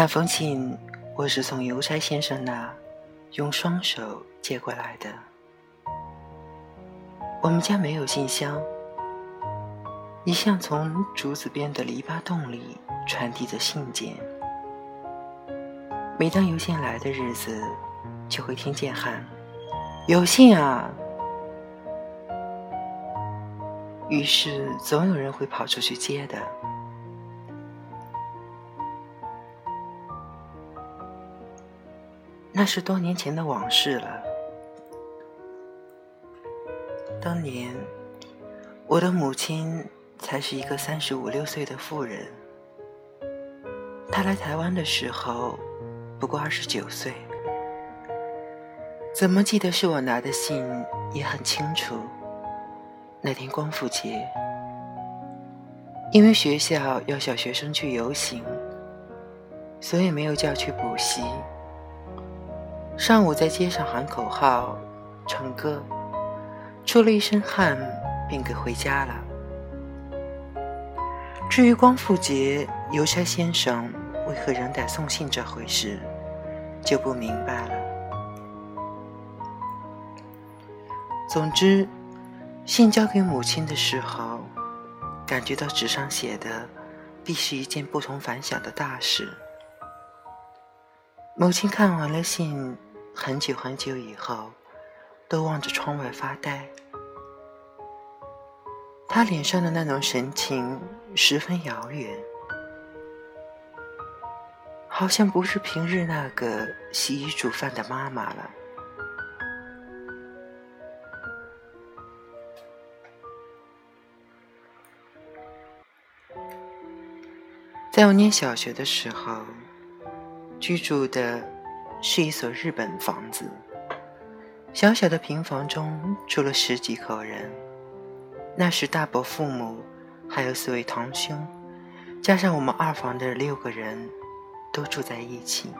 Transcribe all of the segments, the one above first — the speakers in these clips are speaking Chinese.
那封信我是从邮差先生那用双手接过来的。我们家没有信箱，一向从竹子边的篱笆洞里传递着信件。每当邮件来的日子，就会听见喊：“有信啊！”于是总有人会跑出去接的。那是多年前的往事了。当年，我的母亲才是一个三十五六岁的妇人。她来台湾的时候不过二十九岁。怎么记得是我拿的信也很清楚。那天光复节，因为学校要小学生去游行，所以没有叫去补习。上午在街上喊口号、唱歌，出了一身汗，便给回家了。至于光复节邮差先生为何仍得送信这回事，就不明白了。总之，信交给母亲的时候，感觉到纸上写的必是一件不同凡响的大事。母亲看完了信。很久很久以后，都望着窗外发呆。他脸上的那种神情十分遥远，好像不是平日那个洗衣煮饭的妈妈了。在我念小学的时候，居住的。是一所日本房子，小小的平房中住了十几口人。那时大伯父母还有四位堂兄，加上我们二房的六个人，都住在一起。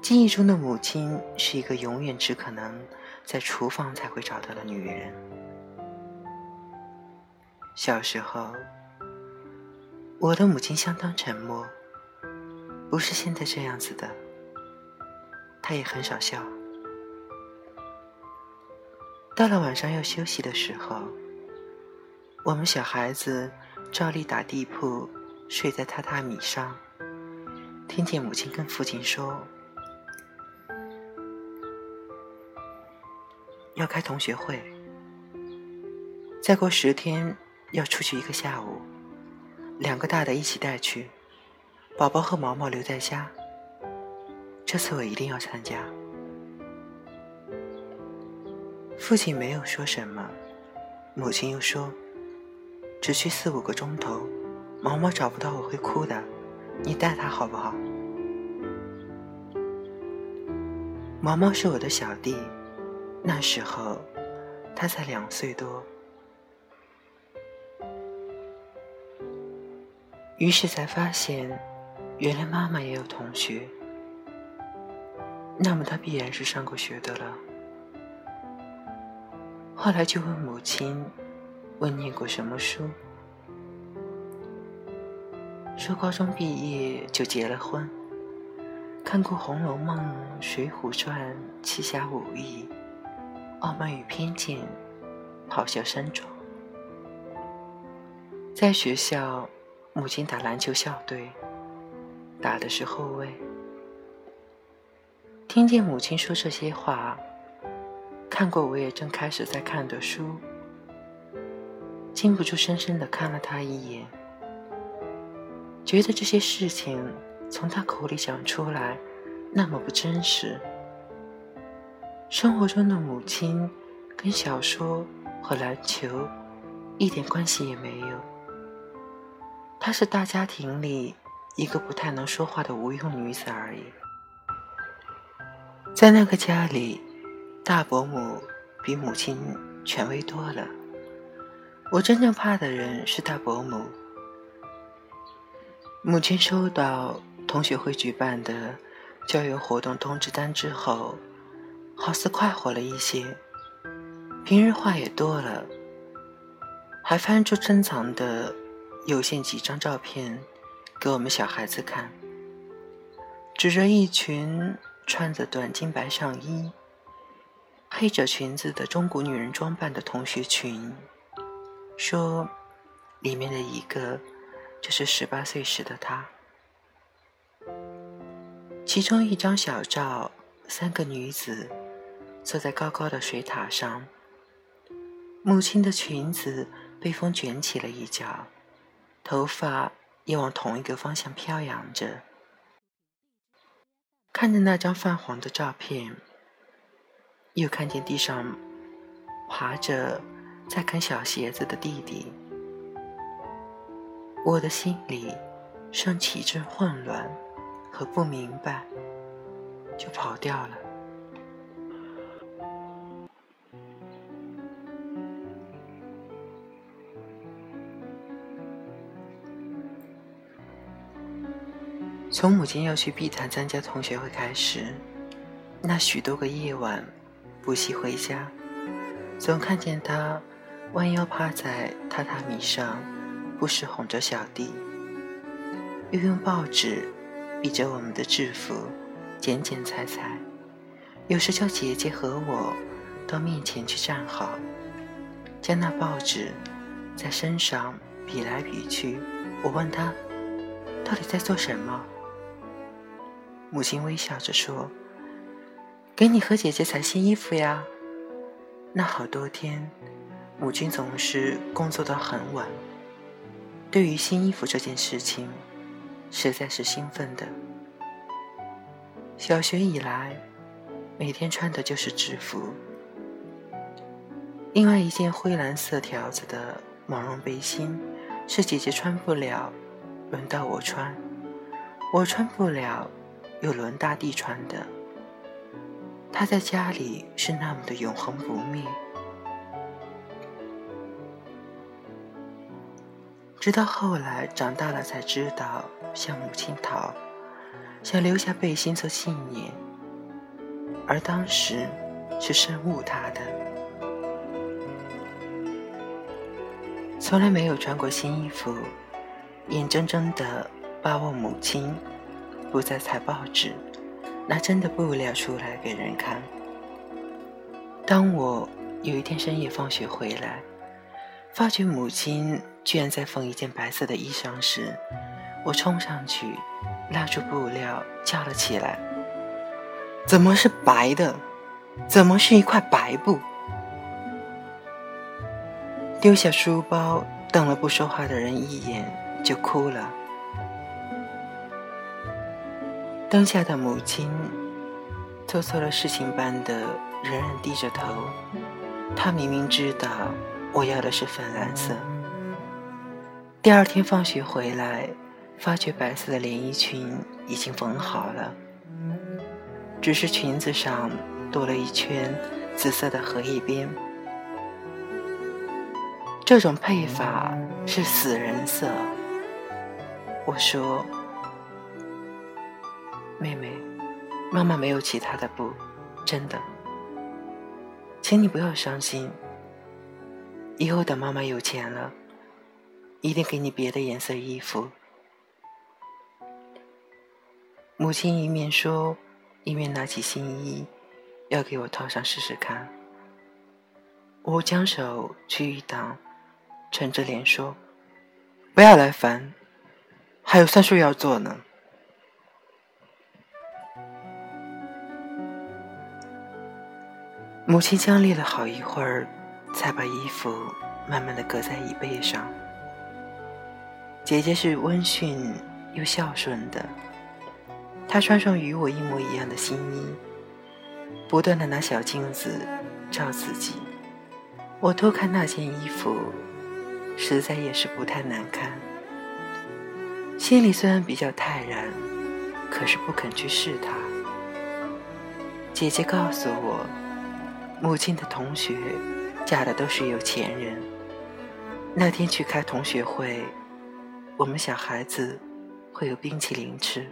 记忆中的母亲是一个永远只可能在厨房才会找到的女人。小时候，我的母亲相当沉默，不是现在这样子的。他也很少笑。到了晚上要休息的时候，我们小孩子照例打地铺，睡在榻榻米上。听见母亲跟父亲说，要开同学会，再过十天要出去一个下午，两个大的一起带去，宝宝和毛毛留在家。这次我一定要参加。父亲没有说什么，母亲又说：“只去四五个钟头，毛毛找不到我会哭的，你带他好不好？”毛毛是我的小弟，那时候他才两岁多，于是才发现，原来妈妈也有同学。那么他必然是上过学的了。后来就问母亲，问念过什么书，说高中毕业就结了婚，看过《红楼梦》《水浒传》《七侠五义》《傲慢与偏见》《咆哮山庄》。在学校，母亲打篮球校队，打的是后卫。听见母亲说这些话，看过我也正开始在看的书，禁不住深深的看了他一眼，觉得这些事情从他口里讲出来那么不真实。生活中的母亲跟小说和篮球一点关系也没有，她是大家庭里一个不太能说话的无用女子而已。在那个家里，大伯母比母亲权威多了。我真正怕的人是大伯母。母亲收到同学会举办的郊游活动通知单之后，好似快活了一些，平日话也多了，还翻出珍藏的有限几张照片给我们小孩子看。指着一群穿着短襟白上衣、黑着裙子的中国女人装扮的同学群，说：“里面的一个就是十八岁时的她。”其中一张小照，三个女子坐在高高的水塔上，母亲的裙子被风卷起了一角，头发也往同一个方向飘扬着。看着那张泛黄的照片，又看见地上爬着在啃小鞋子的弟弟，我的心里升起一阵混乱。和不明白，就跑掉了。从母亲要去碧潭参加同学会开始，那许多个夜晚，不惜回家，总看见他弯腰趴在榻榻米上，不时哄着小弟，又用报纸。比着我们的制服，剪剪裁裁，有时叫姐姐和我到面前去站好，将那报纸在身上比来比去。我问他，到底在做什么？母亲微笑着说：“给你和姐姐裁新衣服呀。”那好多天，母亲总是工作到很晚，对于新衣服这件事情。实在是兴奋的。小学以来，每天穿的就是制服。另外一件灰蓝色条子的毛绒背心，是姐姐穿不了，轮到我穿；我穿不了，又轮大弟穿的。他在家里是那么的永恒不灭。直到后来长大了，才知道向母亲讨，想留下背心做纪念。而当时是深恶他的，从来没有穿过新衣服，眼睁睁的把我母亲不再裁报纸，拿真的布料出来给人看。当我有一天深夜放学回来，发觉母亲。居然在缝一件白色的衣裳时，我冲上去拉住布料，叫了起来：“怎么是白的？怎么是一块白布？”丢下书包，瞪了不说话的人一眼，就哭了。灯下的母亲做错了事情般的仍然低着头，她明明知道我要的是粉蓝色。第二天放学回来，发觉白色的连衣裙已经缝好了，只是裙子上多了一圈紫色的荷叶边。这种配法是死人色。我说：“妹妹，妈妈没有其他的布，真的，请你不要伤心。以后等妈妈有钱了。”一定给你别的颜色衣服。母亲一面说，一面拿起新衣，要给我套上试试看。我将手去一挡，沉着脸说：“不要来烦，还有算术要做呢。”母亲僵立了好一会儿，才把衣服慢慢的搁在椅背上。姐姐是温驯又孝顺的，她穿上与我一模一样的新衣，不断的拿小镜子照自己。我偷看那件衣服，实在也是不太难看。心里虽然比较泰然，可是不肯去试它。姐姐告诉我，母亲的同学嫁的都是有钱人。那天去开同学会。我们小孩子会有冰淇淋吃，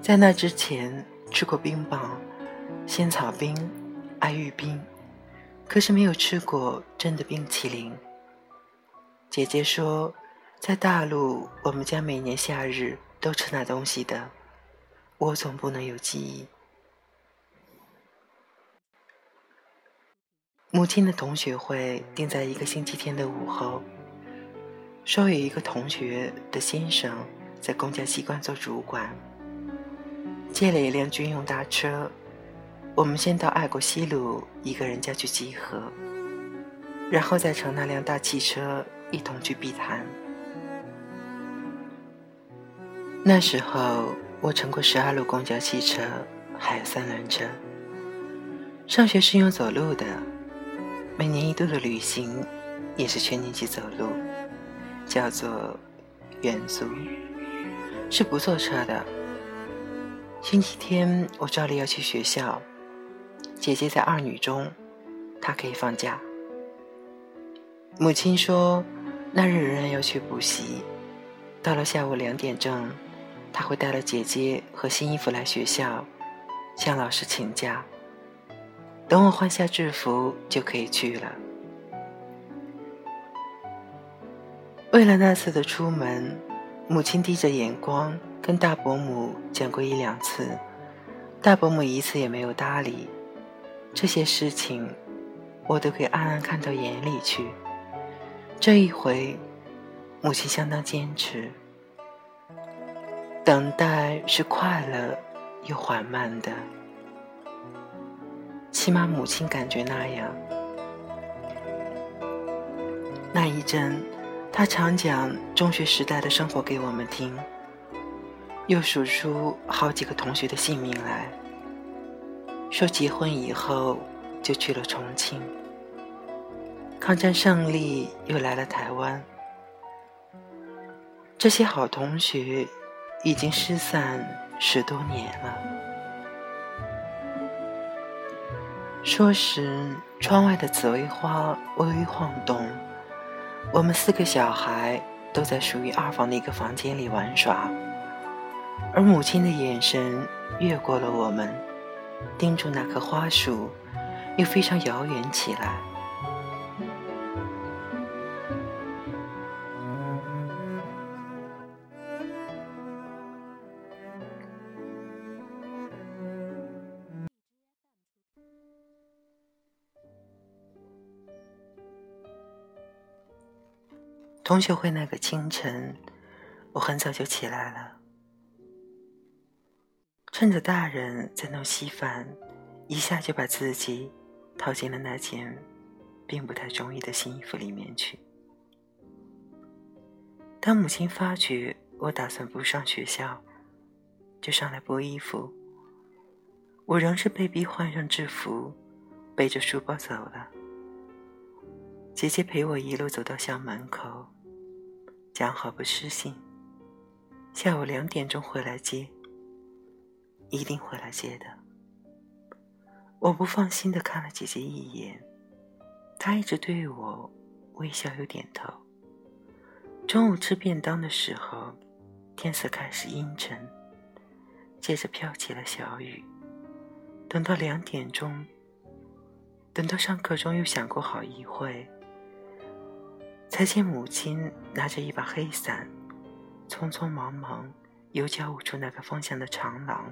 在那之前吃过冰棒、仙草冰、爱玉冰，可是没有吃过真的冰淇淋。姐姐说，在大陆，我们家每年夏日都吃那东西的，我总不能有记忆。母亲的同学会定在一个星期天的午后，说有一个同学的先生在公家机关做主管，借了一辆军用大车，我们先到爱国西路一个人家去集合，然后再乘那辆大汽车一同去碧潭。那时候我乘过十二路公交汽车，还有三轮车。上学是用走路的，每年一度的旅行也是全年级走路，叫做远足，是不坐车的。星期天我照例要去学校，姐姐在二女中，她可以放假。母亲说那日仍然要去补习，到了下午两点正。他会带了姐姐和新衣服来学校，向老师请假。等我换下制服就可以去了。为了那次的出门，母亲低着眼光跟大伯母讲过一两次，大伯母一次也没有搭理。这些事情，我都给暗暗看到眼里去。这一回，母亲相当坚持。等待是快乐又缓慢的，起码母亲感觉那样。那一阵，他常讲中学时代的生活给我们听，又数出好几个同学的姓名来，说结婚以后就去了重庆，抗战胜利又来了台湾。这些好同学。已经失散十多年了。说时，窗外的紫薇花微微晃动，我们四个小孩都在属于二房的一个房间里玩耍，而母亲的眼神越过了我们，盯住那棵花树，又非常遥远起来。同学会那个清晨，我很早就起来了，趁着大人在弄稀饭，一下就把自己套进了那件并不太中意的新衣服里面去。当母亲发觉我打算不上学校，就上来剥衣服。我仍是被逼换上制服，背着书包走了。姐姐陪我一路走到校门口，讲好不失信，下午两点钟回来接，一定会来接的。我不放心的看了姐姐一眼，她一直对我微笑又点头。中午吃便当的时候，天色开始阴沉，接着飘起了小雨。等到两点钟，等到上课钟又响过好一会。才见母亲拿着一把黑伞，匆匆忙忙由教务处那个方向的长廊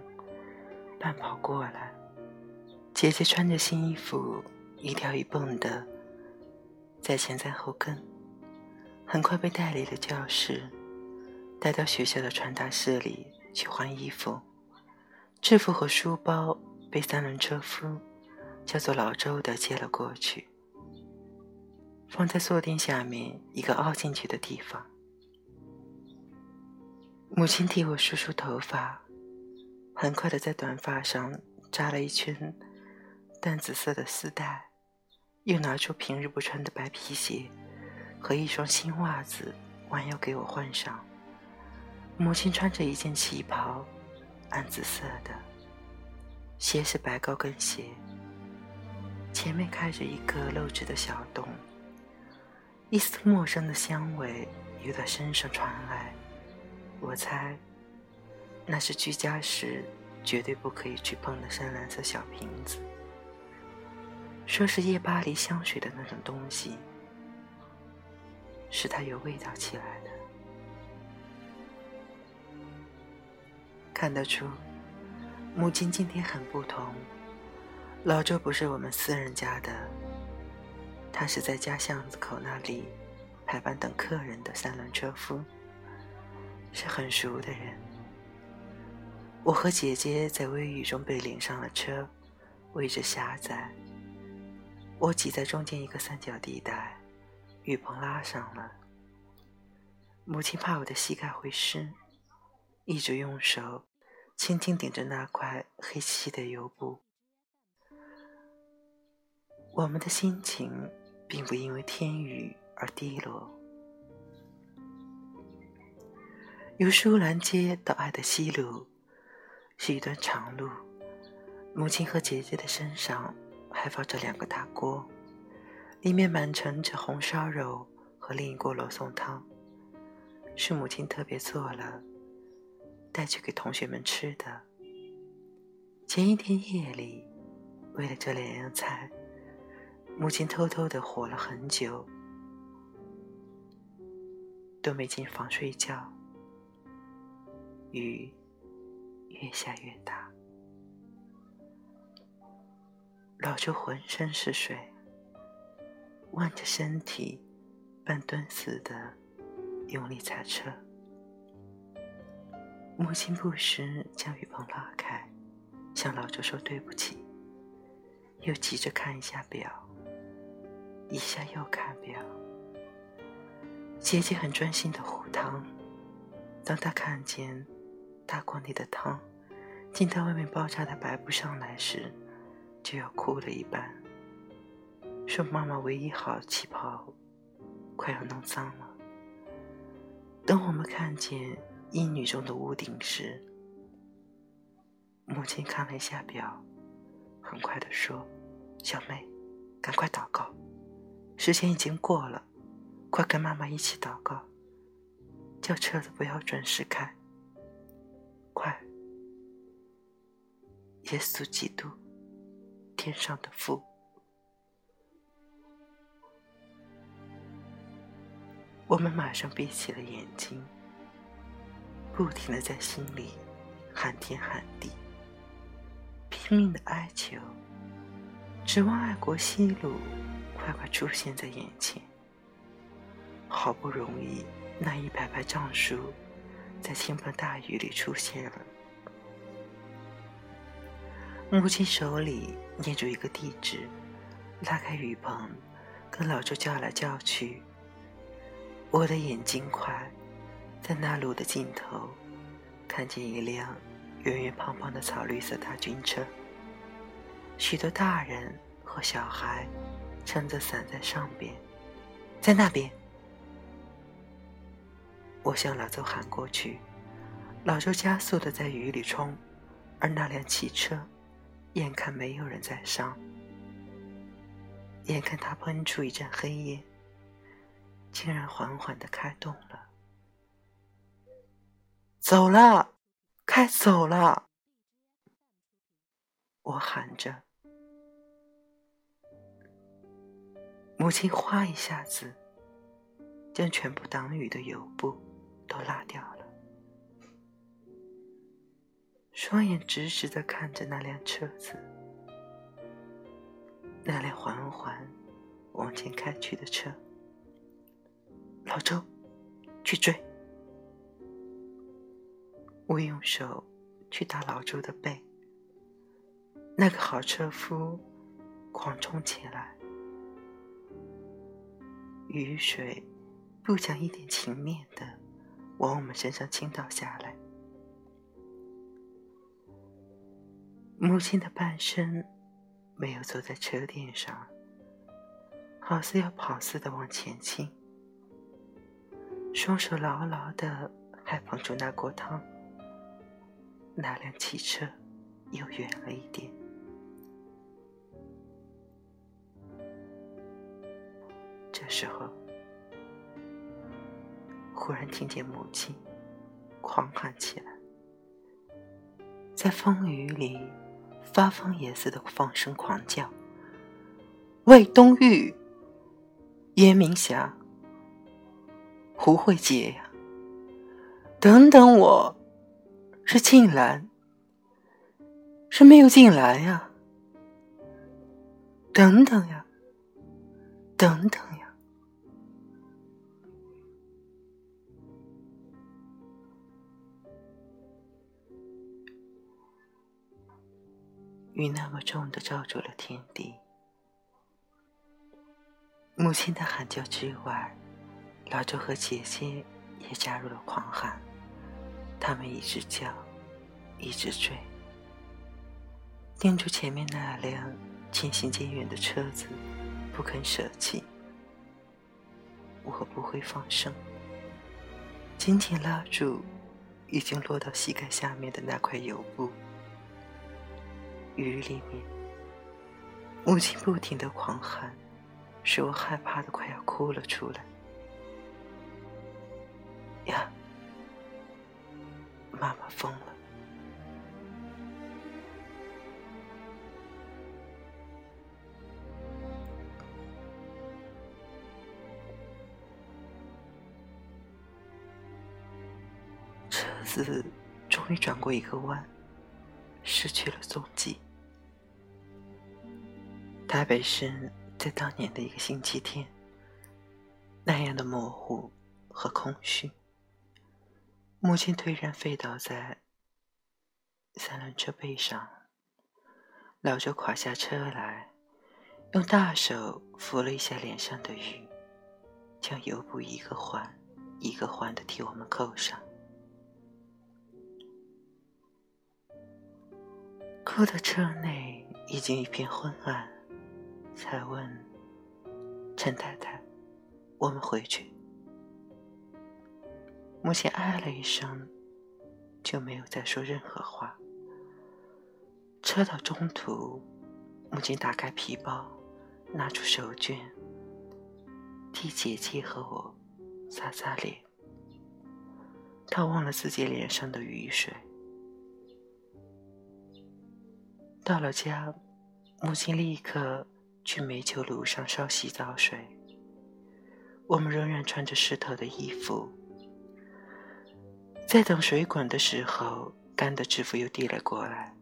半跑过来。姐姐穿着新衣服，一跳一蹦的在前在后跟，很快被带离了教室，带到学校的传达室里去换衣服。制服和书包被三轮车夫叫做老周的接了过去。放在坐垫下面一个凹进去的地方。母亲替我梳梳头发，很快的在短发上扎了一圈淡紫色的丝带，又拿出平日不穿的白皮鞋和一双新袜子，弯腰给我换上。母亲穿着一件旗袍，暗紫色的，鞋是白高跟鞋，前面开着一个露齿的小洞。一丝陌生的香味由他身上传来，我猜，那是居家时绝对不可以去碰的深蓝色小瓶子。说是夜巴黎香水的那种东西，使它有味道起来的。看得出，母亲今天很不同。老周不是我们私人家的，他是在家巷子口那里排班等客人的三轮车夫，是很熟的人。我和姐姐在微雨中被领上了车，位置狭窄，我挤在中间一个三角地带，雨棚拉上了。母亲怕我的膝盖会湿，一直用手轻轻顶着那块黑漆漆的油布。我们的心情并不因为天雨而低落。由舒兰街到爱的西路是一段长路，母亲和姐姐的身上还放着两个大锅，里面满盛着红烧肉和另一锅罗宋汤，是母亲特别做了带去给同学们吃的。前一天夜里，为了这两样菜。母亲偷偷的火了很久，都没进房睡觉。雨越下越大，老周浑身是水，弯着身体，半蹲似的用力踩车。母亲不时将雨棚拉开，向老周说对不起，又急着看一下表。一下又看表，姐姐很专心的糊汤。当她看见大锅里的汤浸到外面爆炸的白布上来时，就要哭了一般，说妈妈唯一好旗袍快要弄脏了。等我们看见阴女中的屋顶时，母亲看了一下表，很快的说：“小妹，赶快祷告。”时间已经过了，快跟妈妈一起祷告，叫车子不要准时开。快，耶稣基督，天上的父。我们马上闭起了眼睛，不停的在心里喊天喊地，拼命的哀求，指望爱国西路。快快出现在眼前！好不容易，那一排排账书在倾盆大雨里出现了。母亲手里捏住一个地址，拉开雨棚，跟老周叫来叫去。我的眼睛快，在那路的尽头，看见一辆圆圆胖胖的草绿色大军车，许多大人和小孩。撑着伞在上边，在那边。我向老周喊过去，老周加速的在雨里冲，而那辆汽车，眼看没有人在上，眼看他喷出一阵黑烟，竟然缓缓的开动了，走了，开走了。我喊着。母亲哗一下子，将全部挡雨的油布都拉掉了，双眼直直的看着那辆车子，那辆缓缓往前开去的车。老周，去追！我用手去打老周的背，那个好车夫狂冲起来。雨水不讲一点情面的往我们身上倾倒下来，母亲的半身没有坐在车垫上，好似要跑似的往前倾，双手牢牢的还捧住那锅汤。那辆汽车又远了一点。时候，忽然听见母亲狂喊起来，在风雨里发疯也似的放声狂叫：“魏东玉、严明霞、胡慧杰呀，等等我，是静兰，是没有进来呀？等等呀，等等雨那么重的罩住了天地，母亲的喊叫之外，老周和姐姐也加入了狂喊。他们一直叫，一直追，盯住前面那辆渐行渐远的车子，不肯舍弃。我不会放声，紧紧拉住已经落到膝盖下面的那块油布。雨里面，母亲不停的狂喊，使我害怕的快要哭了出来。呀！妈妈疯了。车子终于转过一个弯，失去了踪迹。台北市在当年的一个星期天，那样的模糊和空虚。母亲颓然飞倒在三轮车背上，老周垮下车来，用大手拂了一下脸上的雨，将油布一个环一个环的替我们扣上。哭的车内已经一片昏暗，才问陈太太：“我们回去。”母亲唉了一声，就没有再说任何话。车到中途，母亲打开皮包，拿出手绢，替姐姐和我擦擦脸。她忘了自己脸上的雨水。到了家，母亲立刻去煤球炉上烧洗澡水。我们仍然穿着湿透的衣服。在等水滚的时候，干的制服又递了过来。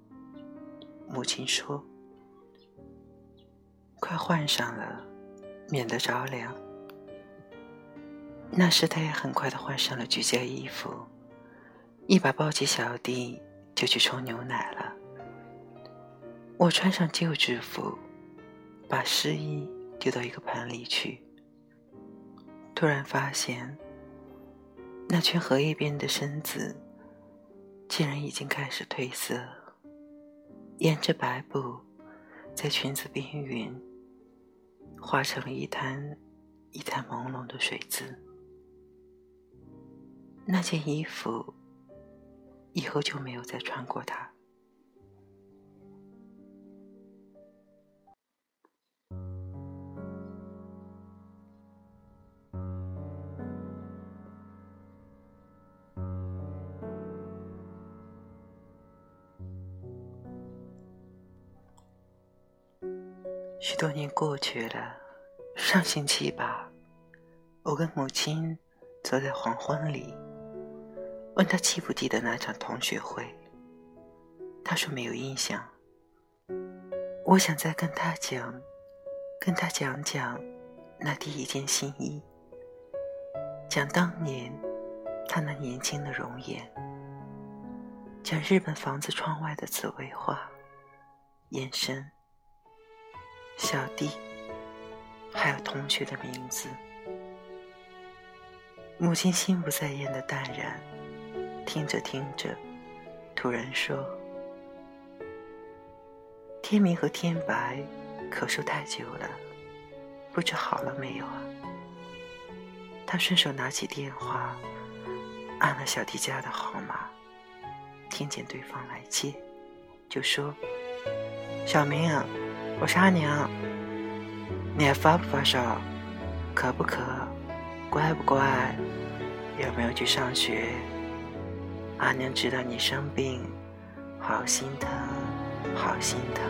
母亲说：“快换上了，免得着凉。”那时他也很快的换上了居家衣服，一把抱起小弟就去冲牛奶了。我穿上旧制服，把湿衣丢到一个盆里去，突然发现。那圈荷叶边的身子，竟然已经开始褪色，沿着白布，在裙子边缘，化成了一滩一滩朦胧的水渍。那件衣服，以后就没有再穿过它。许多年过去了，上星期吧，我跟母亲坐在黄昏里，问她记不记得那场同学会。她说没有印象。我想再跟她讲，跟她讲讲那第一件新衣，讲当年她那年轻的容颜，讲日本房子窗外的紫薇花，眼神。小弟，还有同学的名字。母亲心不在焉的淡然，听着听着，突然说：“天明和天白，咳嗽太久了，不知好了没有啊？”他顺手拿起电话，按了小弟家的号码，听见对方来接，就说：“小明啊。”我是阿娘，你还发不发烧？渴不渴？乖不乖？有没有去上学？阿娘知道你生病，好心疼，好心疼。